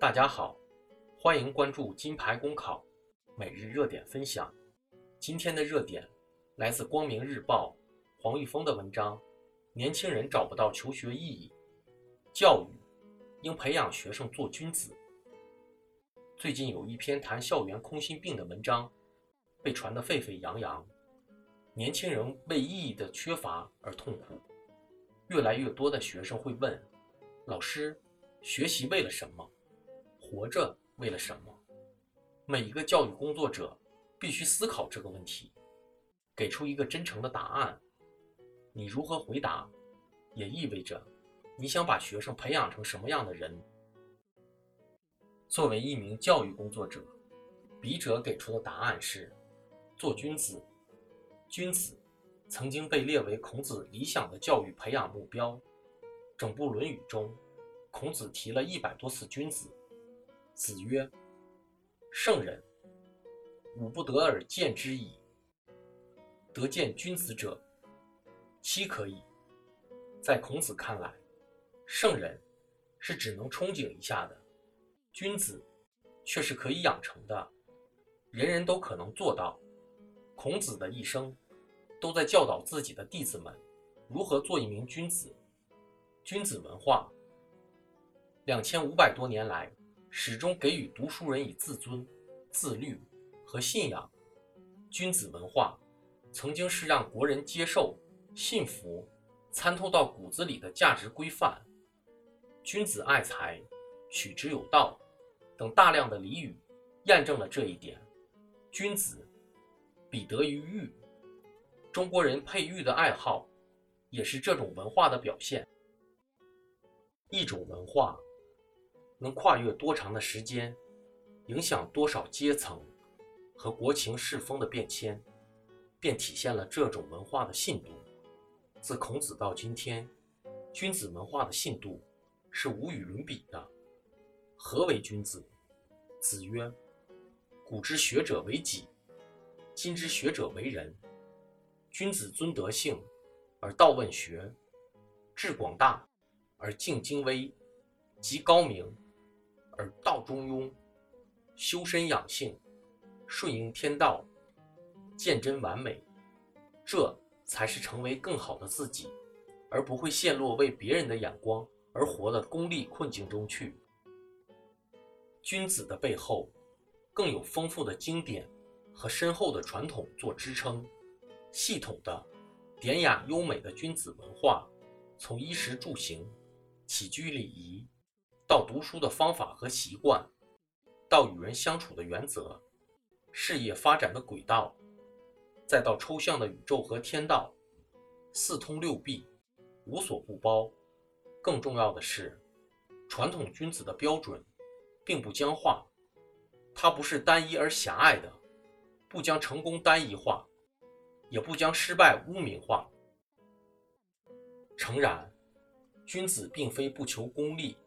大家好，欢迎关注金牌公考每日热点分享。今天的热点来自《光明日报》黄玉峰的文章：年轻人找不到求学意义，教育应培养学生做君子。最近有一篇谈校园空心病的文章被传得沸沸扬扬，年轻人为意义的缺乏而痛苦。越来越多的学生会问老师：学习为了什么？活着为了什么？每一个教育工作者必须思考这个问题，给出一个真诚的答案。你如何回答，也意味着你想把学生培养成什么样的人。作为一名教育工作者，笔者给出的答案是：做君子。君子曾经被列为孔子理想的教育培养目标。整部《论语》中，孔子提了一百多次君子。子曰：“圣人，吾不得而见之矣。得见君子者，妻可矣。”在孔子看来，圣人是只能憧憬一下的，君子却是可以养成的，人人都可能做到。孔子的一生都在教导自己的弟子们如何做一名君子。君子文化，两千五百多年来。始终给予读书人以自尊、自律和信仰。君子文化曾经是让国人接受、信服、参透到骨子里的价值规范。君子爱财，取之有道等大量的俚语验证了这一点。君子彼得于玉，中国人佩玉的爱好也是这种文化的表现。一种文化。能跨越多长的时间，影响多少阶层和国情世风的变迁，便体现了这种文化的信度。自孔子到今天，君子文化的信度是无与伦比的。何为君子？子曰：“古之学者为己，今之学者为人。君子尊德性而道问学，志广大而敬精微，极高明。”而道中庸，修身养性，顺应天道，见真完美，这才是成为更好的自己，而不会陷落为别人的眼光而活的功利困境中去。君子的背后，更有丰富的经典和深厚的传统做支撑，系统的、典雅优美的君子文化，从衣食住行、起居礼仪。到读书的方法和习惯，到与人相处的原则，事业发展的轨道，再到抽象的宇宙和天道，四通六臂，无所不包。更重要的是，传统君子的标准并不僵化，它不是单一而狭隘的，不将成功单一化，也不将失败污名化。诚然，君子并非不求功利。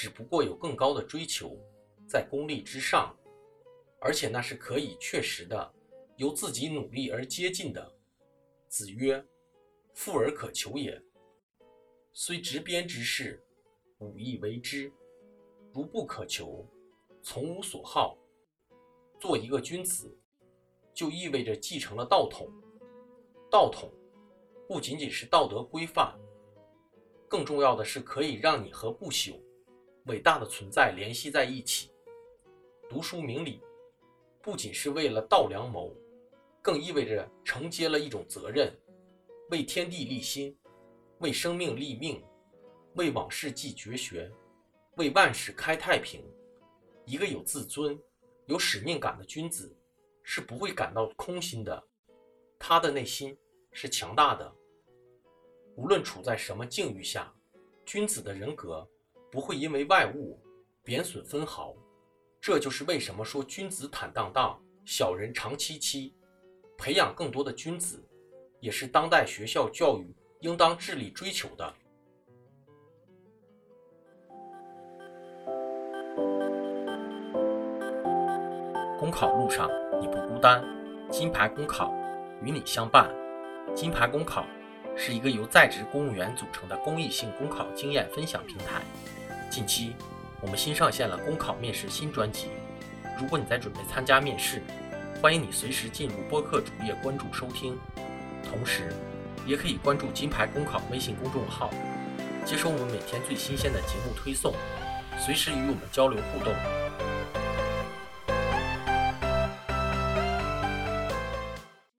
只不过有更高的追求，在功利之上，而且那是可以确实的，由自己努力而接近的。子曰：“富而可求也，虽执鞭之事，吾亦为之。如不可求，从无所好。”做一个君子，就意味着继承了道统。道统不仅仅是道德规范，更重要的是可以让你和不朽。伟大的存在联系在一起，读书明理，不仅是为了道良谋，更意味着承接了一种责任，为天地立心，为生命立命，为往事继绝学，为万世开太平。一个有自尊、有使命感的君子，是不会感到空心的，他的内心是强大的。无论处在什么境遇下，君子的人格。不会因为外物贬损分毫，这就是为什么说君子坦荡荡，小人长戚戚。培养更多的君子，也是当代学校教育应当致力追求的。公考路上你不孤单，金牌公考与你相伴。金牌公考是一个由在职公务员组成的公益性公考经验分享平台。近期，我们新上线了公考面试新专辑。如果你在准备参加面试，欢迎你随时进入播客主页关注收听，同时也可以关注金牌公考微信公众号，接收我们每天最新鲜的节目推送，随时与我们交流互动。